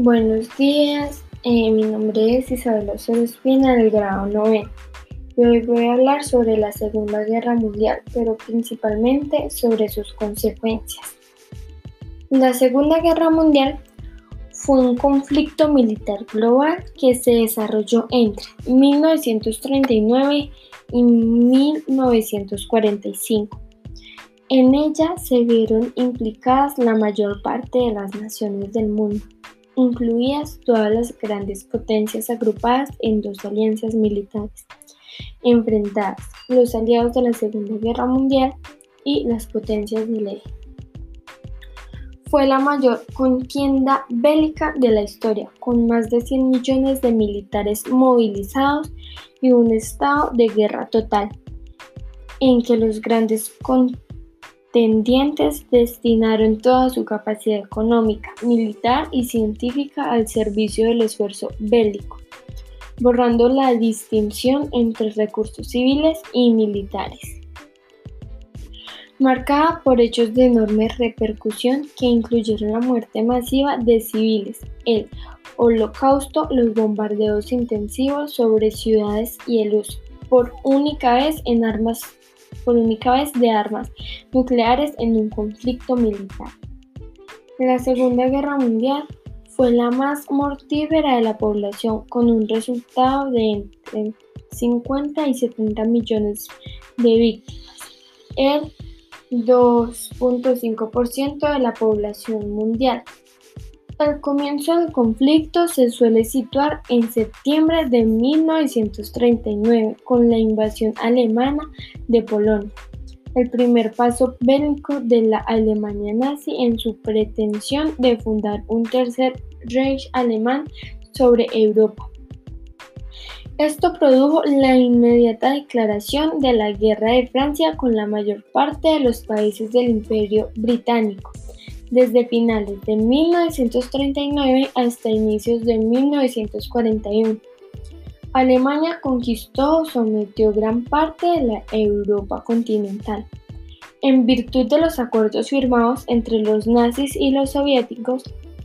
Buenos días, eh, mi nombre es Isabel Osorio Espina del grado 9 y hoy voy a hablar sobre la Segunda Guerra Mundial, pero principalmente sobre sus consecuencias. La Segunda Guerra Mundial fue un conflicto militar global que se desarrolló entre 1939 y 1945. En ella se vieron implicadas la mayor parte de las naciones del mundo incluidas todas las grandes potencias agrupadas en dos alianzas militares enfrentadas, los aliados de la Segunda Guerra Mundial y las potencias del eje. Fue la mayor contienda bélica de la historia, con más de 100 millones de militares movilizados y un estado de guerra total, en que los grandes tendientes destinaron toda su capacidad económica, militar y científica al servicio del esfuerzo bélico, borrando la distinción entre recursos civiles y militares. Marcada por hechos de enorme repercusión que incluyeron la muerte masiva de civiles, el holocausto, los bombardeos intensivos sobre ciudades y el uso, por única vez en armas por única vez de armas nucleares en un conflicto militar. La Segunda Guerra Mundial fue la más mortífera de la población, con un resultado de entre 50 y 70 millones de víctimas, el 2.5% de la población mundial. El comienzo del conflicto se suele situar en septiembre de 1939 con la invasión alemana de Polonia, el primer paso bélico de la Alemania nazi en su pretensión de fundar un tercer Reich alemán sobre Europa. Esto produjo la inmediata declaración de la Guerra de Francia con la mayor parte de los países del Imperio Británico desde finales de 1939 hasta inicios de 1941. Alemania conquistó o sometió gran parte de la Europa continental. En virtud de los acuerdos firmados entre los nazis y los soviéticos,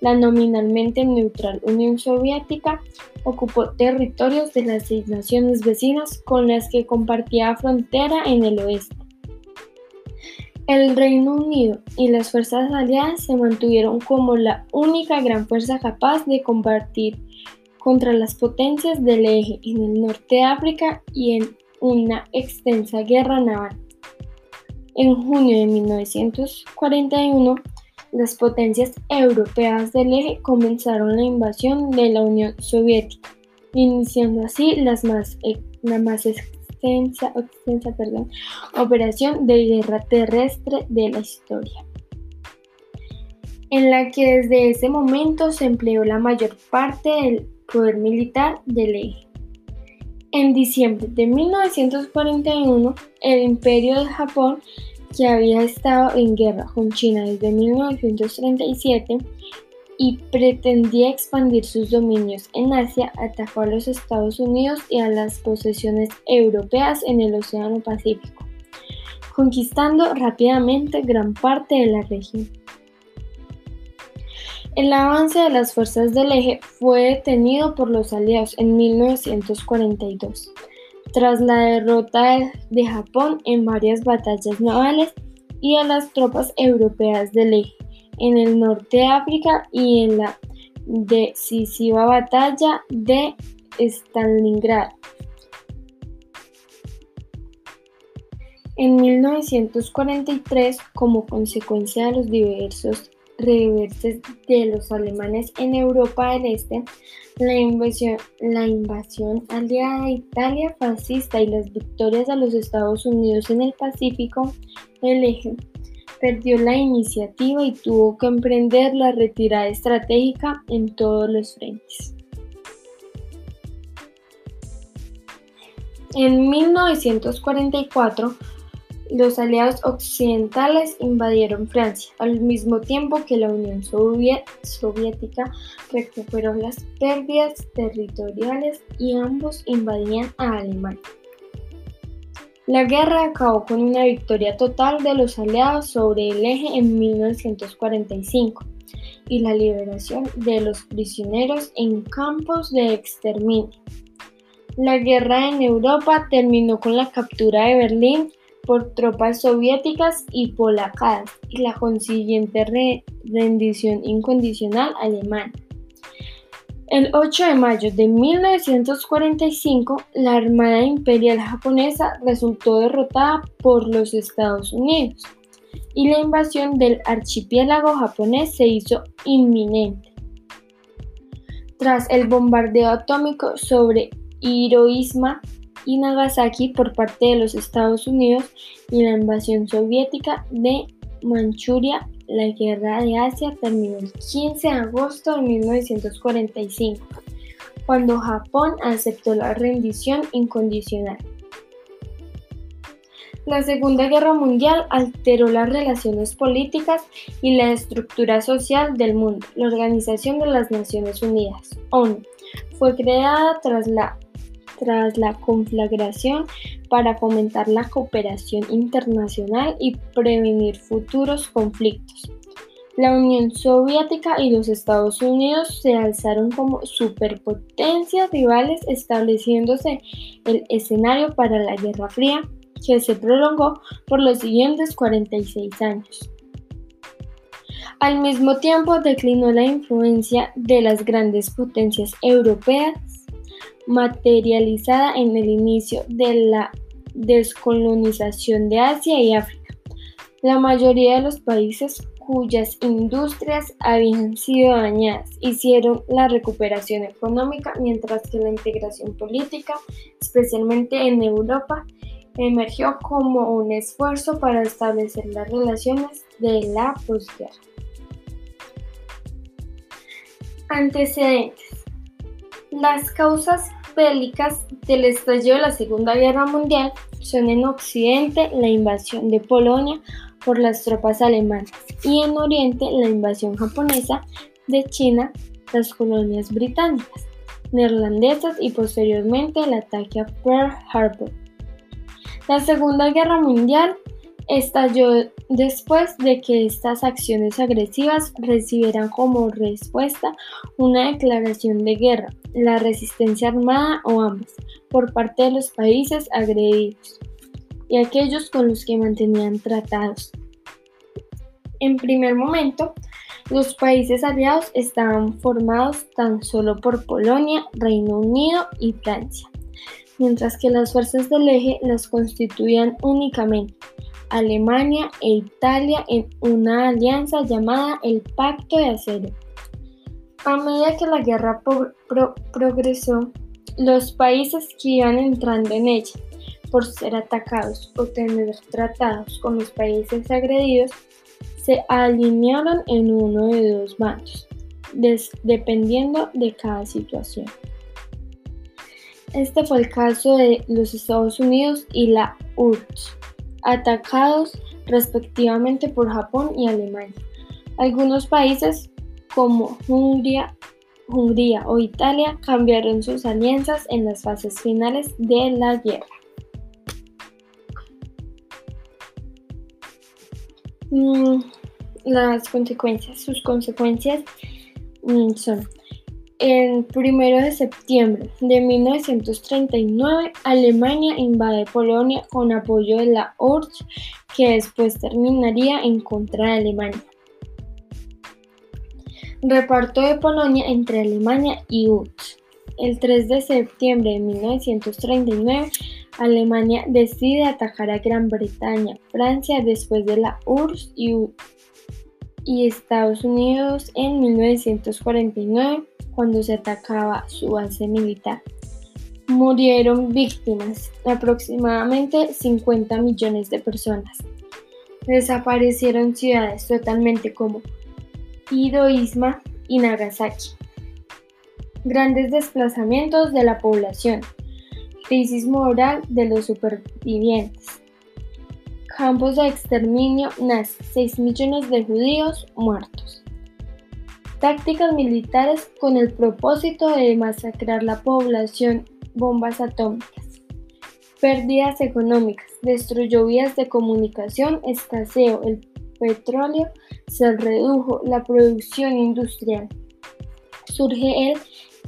la nominalmente neutral Unión Soviética ocupó territorios de las seis naciones vecinas con las que compartía frontera en el oeste. El Reino Unido y las fuerzas aliadas se mantuvieron como la única gran fuerza capaz de combatir contra las potencias del eje en el norte de África y en una extensa guerra naval. En junio de 1941, las potencias europeas del eje comenzaron la invasión de la Unión Soviética, iniciando así las más, la más operación de guerra terrestre de la historia, en la que desde ese momento se empleó la mayor parte del poder militar del eje. En diciembre de 1941, el imperio de Japón, que había estado en guerra con China desde 1937, y pretendía expandir sus dominios en Asia, atacó a los Estados Unidos y a las posesiones europeas en el Océano Pacífico, conquistando rápidamente gran parte de la región. El avance de las fuerzas del eje fue detenido por los aliados en 1942, tras la derrota de Japón en varias batallas navales y a las tropas europeas del eje en el norte de África y en la decisiva batalla de Stalingrado. En 1943, como consecuencia de los diversos reverses de los alemanes en Europa del Este, la invasión, la invasión aliada de Italia fascista y las victorias a los Estados Unidos en el Pacífico, el eje perdió la iniciativa y tuvo que emprender la retirada estratégica en todos los frentes. En 1944, los aliados occidentales invadieron Francia, al mismo tiempo que la Unión Soviética recuperó las pérdidas territoriales y ambos invadían a Alemania. La guerra acabó con una victoria total de los aliados sobre el eje en 1945 y la liberación de los prisioneros en campos de exterminio. La guerra en Europa terminó con la captura de Berlín por tropas soviéticas y polacas y la consiguiente rendición incondicional alemana. El 8 de mayo de 1945, la Armada Imperial japonesa resultó derrotada por los Estados Unidos y la invasión del archipiélago japonés se hizo inminente. Tras el bombardeo atómico sobre Hiroshima y Nagasaki por parte de los Estados Unidos y la invasión soviética de Manchuria la Guerra de Asia terminó el 15 de agosto de 1945, cuando Japón aceptó la rendición incondicional. La Segunda Guerra Mundial alteró las relaciones políticas y la estructura social del mundo. La Organización de las Naciones Unidas, ONU, fue creada tras la tras la conflagración para fomentar la cooperación internacional y prevenir futuros conflictos. La Unión Soviética y los Estados Unidos se alzaron como superpotencias rivales estableciéndose el escenario para la Guerra Fría que se prolongó por los siguientes 46 años. Al mismo tiempo declinó la influencia de las grandes potencias europeas materializada en el inicio de la descolonización de Asia y África. La mayoría de los países cuyas industrias habían sido dañadas hicieron la recuperación económica, mientras que la integración política, especialmente en Europa, emergió como un esfuerzo para establecer las relaciones de la posguerra. Antecedentes. Las causas del estallido de la Segunda Guerra Mundial son en Occidente la invasión de Polonia por las tropas alemanas y en Oriente la invasión japonesa de China, las colonias británicas, neerlandesas y posteriormente el ataque a Pearl Harbor. La Segunda Guerra Mundial estalló después de que estas acciones agresivas recibieran como respuesta una declaración de guerra, la resistencia armada o ambas, por parte de los países agredidos y aquellos con los que mantenían tratados. En primer momento, los países aliados estaban formados tan solo por Polonia, Reino Unido y Francia, mientras que las fuerzas del eje las constituían únicamente Alemania e Italia en una alianza llamada el Pacto de Acero. A medida que la guerra progresó, los países que iban entrando en ella por ser atacados o tener tratados con los países agredidos se alinearon en uno de dos bandos, dependiendo de cada situación. Este fue el caso de los Estados Unidos y la URSS atacados respectivamente por Japón y Alemania. Algunos países como Hungría, Hungría o Italia cambiaron sus alianzas en las fases finales de la guerra. Mm, las consecuencias, sus consecuencias mm, son el 1 de septiembre de 1939, Alemania invade Polonia con apoyo de la URSS, que después terminaría en contra de Alemania. Reparto de Polonia entre Alemania y URSS. El 3 de septiembre de 1939, Alemania decide atacar a Gran Bretaña, Francia después de la URSS y, y Estados Unidos en 1949 cuando se atacaba su base militar. Murieron víctimas, aproximadamente 50 millones de personas. Desaparecieron ciudades totalmente como Hiroshima y Nagasaki. Grandes desplazamientos de la población. Crisis moral de los supervivientes. Campos de exterminio nazis. 6 millones de judíos muertos tácticas militares con el propósito de masacrar la población, bombas atómicas, pérdidas económicas, destruyó vías de comunicación, escaseo, el petróleo se redujo la producción industrial. Surge el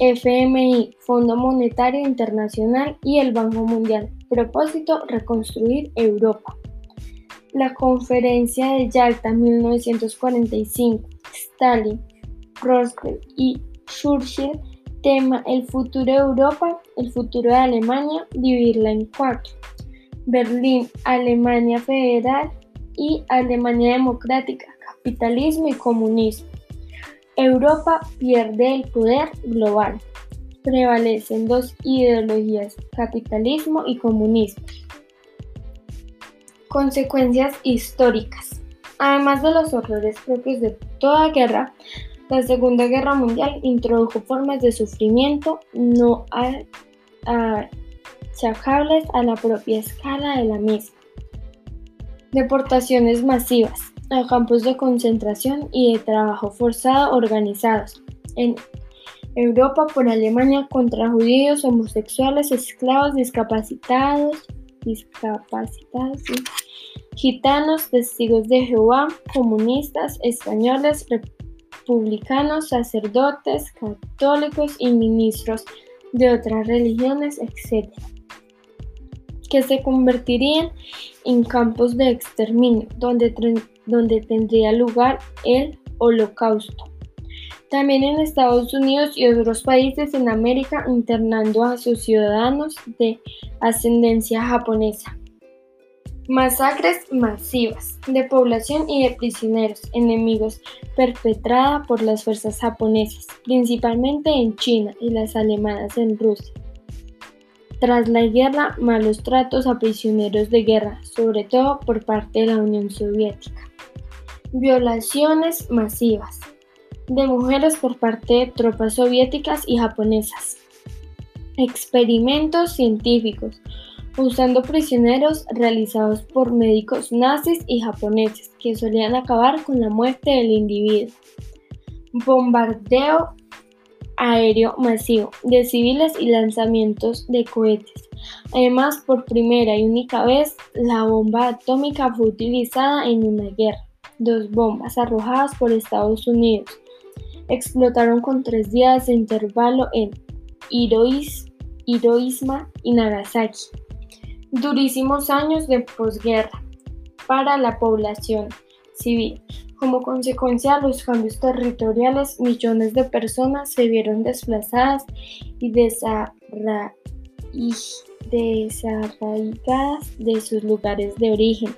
FMI, Fondo Monetario Internacional y el Banco Mundial. Propósito, reconstruir Europa. La Conferencia de Yalta 1945, Stalin, Roosevelt y Churchill, tema El futuro de Europa, el futuro de Alemania, dividirla en cuatro. Berlín, Alemania Federal y Alemania Democrática, capitalismo y comunismo. Europa pierde el poder global. Prevalecen dos ideologías, capitalismo y comunismo. Consecuencias históricas. Además de los horrores propios de toda guerra, la Segunda Guerra Mundial introdujo formas de sufrimiento no achacables a la propia escala de la misma. Deportaciones masivas a campos de concentración y de trabajo forzado organizados en Europa por Alemania contra judíos, homosexuales, esclavos, discapacitados, gitanos, testigos de Jehová, comunistas, españoles, republicanos, sacerdotes, católicos y ministros de otras religiones, etc que se convertirían en campos de exterminio, donde, donde tendría lugar el holocausto. También en Estados Unidos y otros países en América internando a sus ciudadanos de ascendencia japonesa. Masacres masivas de población y de prisioneros enemigos perpetrada por las fuerzas japonesas, principalmente en China y las alemanas en Rusia. Tras la guerra, malos tratos a prisioneros de guerra, sobre todo por parte de la Unión Soviética. Violaciones masivas de mujeres por parte de tropas soviéticas y japonesas. Experimentos científicos usando prisioneros realizados por médicos nazis y japoneses que solían acabar con la muerte del individuo. Bombardeo aéreo masivo de civiles y lanzamientos de cohetes. Además, por primera y única vez, la bomba atómica fue utilizada en una guerra. Dos bombas arrojadas por Estados Unidos explotaron con tres días de intervalo en Hiroshima y Nagasaki. Durísimos años de posguerra para la población civil. Como consecuencia de los cambios territoriales, millones de personas se vieron desplazadas y desarraigadas de sus lugares de origen.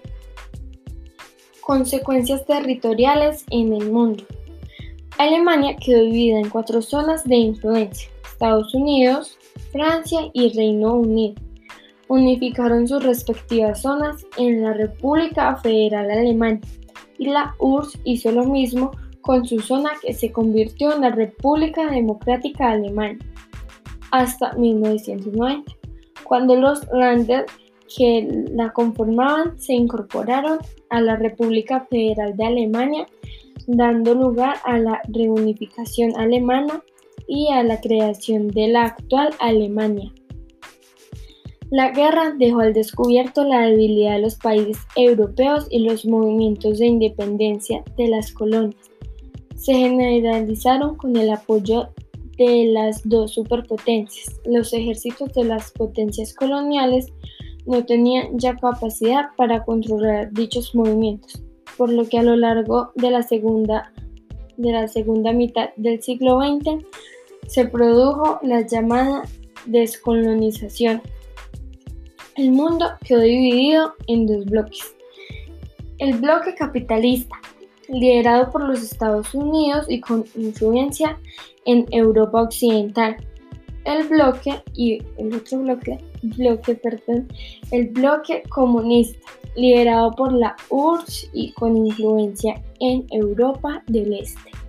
Consecuencias territoriales en el mundo. Alemania quedó dividida en cuatro zonas de influencia, Estados Unidos, Francia y Reino Unido. Unificaron sus respectivas zonas en la República Federal Alemana y la URSS hizo lo mismo con su zona que se convirtió en la República Democrática Alemana hasta 1990, cuando los Länder que la conformaban se incorporaron a la República Federal de Alemania, dando lugar a la reunificación alemana y a la creación de la actual Alemania. La guerra dejó al descubierto la debilidad de los países europeos y los movimientos de independencia de las colonias. Se generalizaron con el apoyo de las dos superpotencias. Los ejércitos de las potencias coloniales no tenían ya capacidad para controlar dichos movimientos, por lo que a lo largo de la segunda, de la segunda mitad del siglo XX se produjo la llamada descolonización el mundo quedó dividido en dos bloques. El bloque capitalista, liderado por los Estados Unidos y con influencia en Europa Occidental. El bloque y el otro bloque, bloque, el bloque comunista, liderado por la URSS y con influencia en Europa del Este.